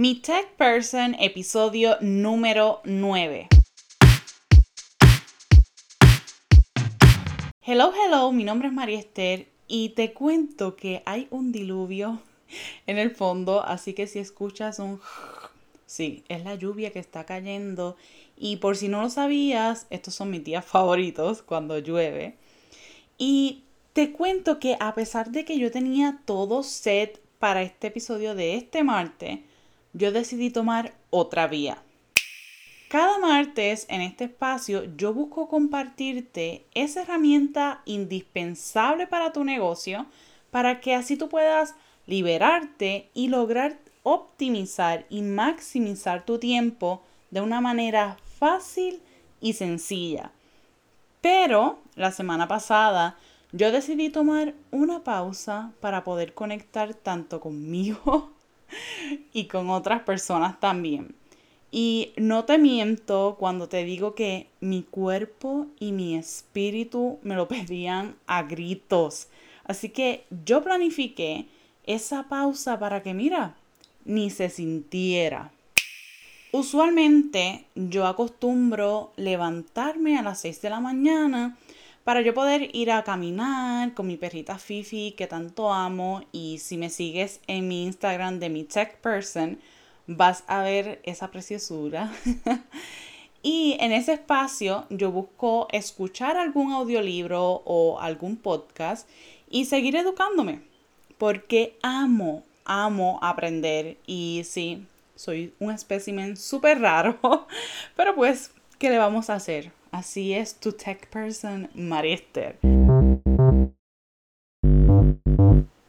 Mi Tech Person, episodio número 9. Hello, hello, mi nombre es María Esther y te cuento que hay un diluvio en el fondo, así que si escuchas un... Sí, es la lluvia que está cayendo y por si no lo sabías, estos son mis días favoritos cuando llueve. Y te cuento que a pesar de que yo tenía todo set para este episodio de este martes, yo decidí tomar otra vía. Cada martes en este espacio yo busco compartirte esa herramienta indispensable para tu negocio para que así tú puedas liberarte y lograr optimizar y maximizar tu tiempo de una manera fácil y sencilla. Pero la semana pasada yo decidí tomar una pausa para poder conectar tanto conmigo y con otras personas también. Y no te miento cuando te digo que mi cuerpo y mi espíritu me lo pedían a gritos. Así que yo planifiqué esa pausa para que, mira, ni se sintiera. Usualmente yo acostumbro levantarme a las 6 de la mañana para yo poder ir a caminar con mi perrita Fifi que tanto amo y si me sigues en mi Instagram de mi tech person vas a ver esa preciosura. y en ese espacio yo busco escuchar algún audiolibro o algún podcast y seguir educándome porque amo, amo aprender y sí, soy un espécimen súper raro, pero pues, ¿qué le vamos a hacer? Así es tu tech person, Marister.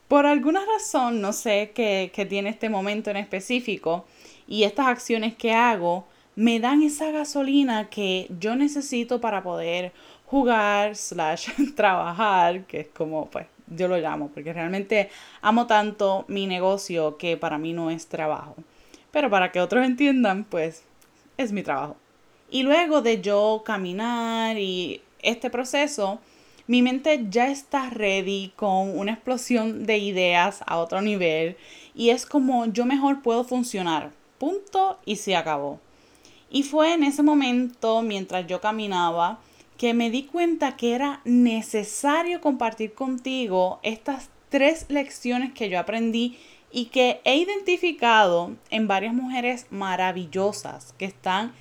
Por alguna razón, no sé qué, qué tiene este momento en específico y estas acciones que hago me dan esa gasolina que yo necesito para poder jugar slash trabajar, que es como pues yo lo llamo, porque realmente amo tanto mi negocio que para mí no es trabajo. Pero para que otros entiendan, pues es mi trabajo. Y luego de yo caminar y este proceso, mi mente ya está ready con una explosión de ideas a otro nivel y es como yo mejor puedo funcionar. Punto y se acabó. Y fue en ese momento, mientras yo caminaba, que me di cuenta que era necesario compartir contigo estas tres lecciones que yo aprendí y que he identificado en varias mujeres maravillosas que están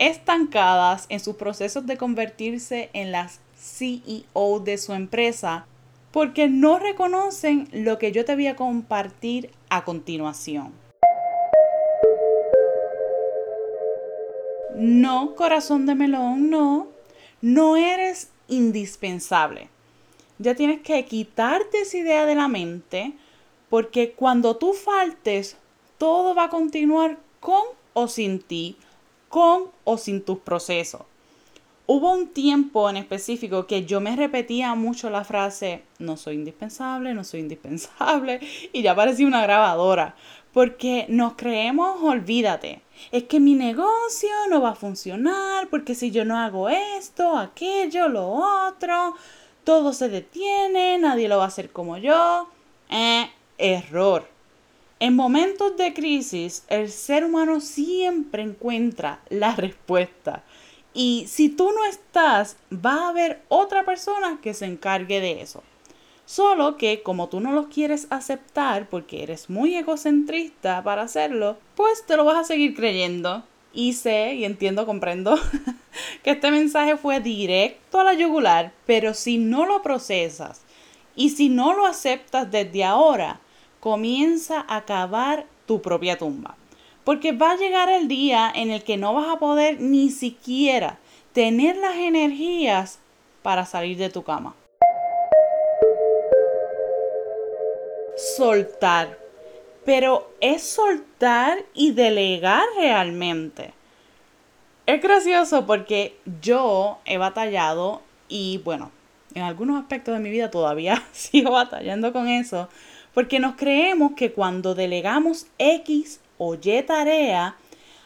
estancadas en sus procesos de convertirse en las CEO de su empresa porque no reconocen lo que yo te voy a compartir a continuación. No, corazón de melón, no. No eres indispensable. Ya tienes que quitarte esa idea de la mente porque cuando tú faltes, todo va a continuar con o sin ti con o sin tus procesos. Hubo un tiempo en específico que yo me repetía mucho la frase, no soy indispensable, no soy indispensable, y ya parecía una grabadora, porque nos creemos, olvídate, es que mi negocio no va a funcionar, porque si yo no hago esto, aquello, lo otro, todo se detiene, nadie lo va a hacer como yo. Eh, error. En momentos de crisis, el ser humano siempre encuentra la respuesta. Y si tú no estás, va a haber otra persona que se encargue de eso. Solo que como tú no lo quieres aceptar porque eres muy egocentrista para hacerlo, pues te lo vas a seguir creyendo. Y sé y entiendo, comprendo que este mensaje fue directo a la yugular, pero si no lo procesas y si no lo aceptas desde ahora, comienza a cavar tu propia tumba. Porque va a llegar el día en el que no vas a poder ni siquiera tener las energías para salir de tu cama. Soltar. Pero es soltar y delegar realmente. Es gracioso porque yo he batallado y bueno, en algunos aspectos de mi vida todavía sigo batallando con eso porque nos creemos que cuando delegamos X o Y tarea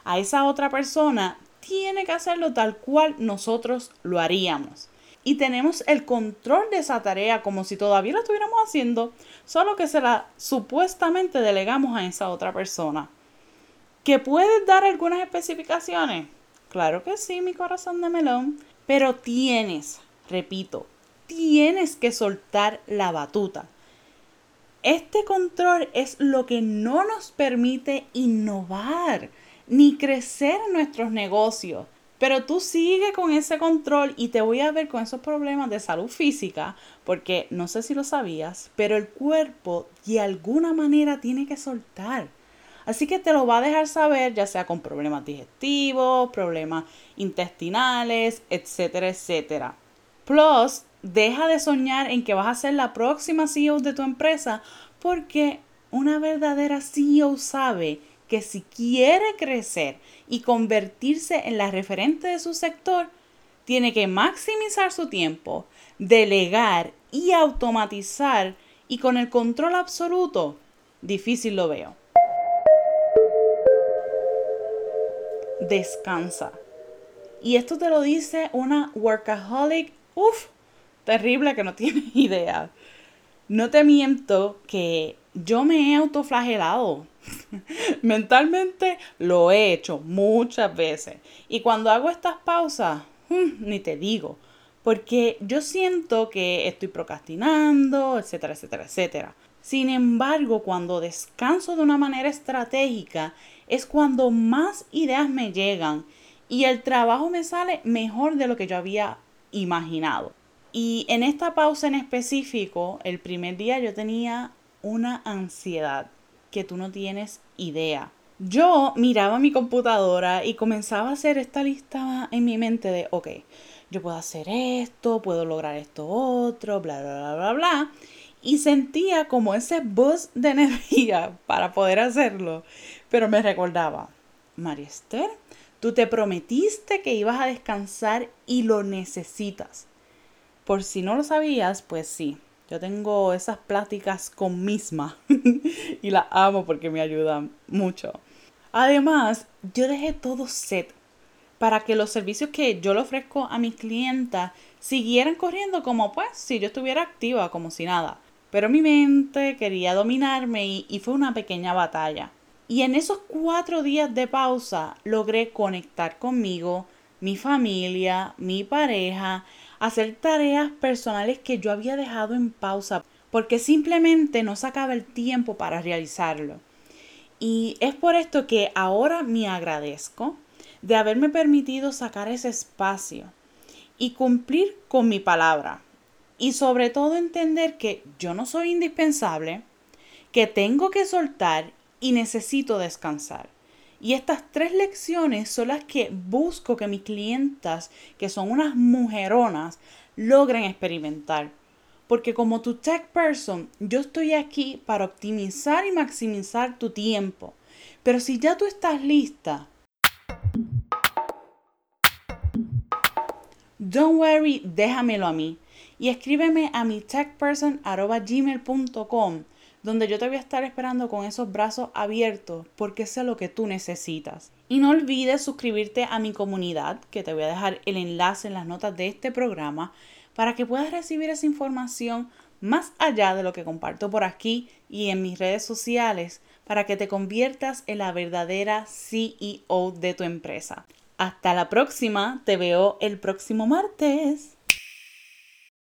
a esa otra persona, tiene que hacerlo tal cual nosotros lo haríamos. Y tenemos el control de esa tarea como si todavía la estuviéramos haciendo, solo que se la supuestamente delegamos a esa otra persona. ¿Que puedes dar algunas especificaciones? Claro que sí, mi corazón de melón. Pero tienes, repito, tienes que soltar la batuta. Este control es lo que no nos permite innovar ni crecer nuestros negocios. Pero tú sigue con ese control y te voy a ver con esos problemas de salud física, porque no sé si lo sabías, pero el cuerpo de alguna manera tiene que soltar. Así que te lo va a dejar saber, ya sea con problemas digestivos, problemas intestinales, etcétera, etcétera. Plus, deja de soñar en que vas a ser la próxima CEO de tu empresa, porque una verdadera CEO sabe que si quiere crecer y convertirse en la referente de su sector, tiene que maximizar su tiempo, delegar y automatizar y con el control absoluto, difícil lo veo. Descansa. Y esto te lo dice una workaholic, uff, terrible que no tienes idea. No te miento que yo me he autoflagelado. Mentalmente lo he hecho muchas veces. Y cuando hago estas pausas, mm, ni te digo. Porque yo siento que estoy procrastinando, etcétera, etcétera, etcétera. Sin embargo, cuando descanso de una manera estratégica, es cuando más ideas me llegan y el trabajo me sale mejor de lo que yo había imaginado. Y en esta pausa en específico, el primer día yo tenía una ansiedad que tú no tienes idea. Yo miraba mi computadora y comenzaba a hacer esta lista en mi mente de, ok, yo puedo hacer esto, puedo lograr esto otro, bla, bla, bla, bla, bla. Y sentía como ese buzz de energía para poder hacerlo. Pero me recordaba, María Esther, tú te prometiste que ibas a descansar y lo necesitas. Por si no lo sabías, pues sí, yo tengo esas pláticas con misma y las amo porque me ayudan mucho. Además, yo dejé todo set para que los servicios que yo le ofrezco a mis clientas siguieran corriendo como pues si yo estuviera activa, como si nada. Pero mi mente quería dominarme y, y fue una pequeña batalla. Y en esos cuatro días de pausa logré conectar conmigo, mi familia, mi pareja, hacer tareas personales que yo había dejado en pausa porque simplemente no sacaba el tiempo para realizarlo. Y es por esto que ahora me agradezco de haberme permitido sacar ese espacio y cumplir con mi palabra. Y sobre todo entender que yo no soy indispensable, que tengo que soltar y necesito descansar. Y estas tres lecciones son las que busco que mis clientas, que son unas mujeronas, logren experimentar. Porque como tu tech person, yo estoy aquí para optimizar y maximizar tu tiempo. Pero si ya tú estás lista, don't worry, déjamelo a mí. Y escríbeme a mi techperson.gmail.com donde yo te voy a estar esperando con esos brazos abiertos porque sé lo que tú necesitas. Y no olvides suscribirte a mi comunidad, que te voy a dejar el enlace en las notas de este programa, para que puedas recibir esa información más allá de lo que comparto por aquí y en mis redes sociales, para que te conviertas en la verdadera CEO de tu empresa. Hasta la próxima, te veo el próximo martes.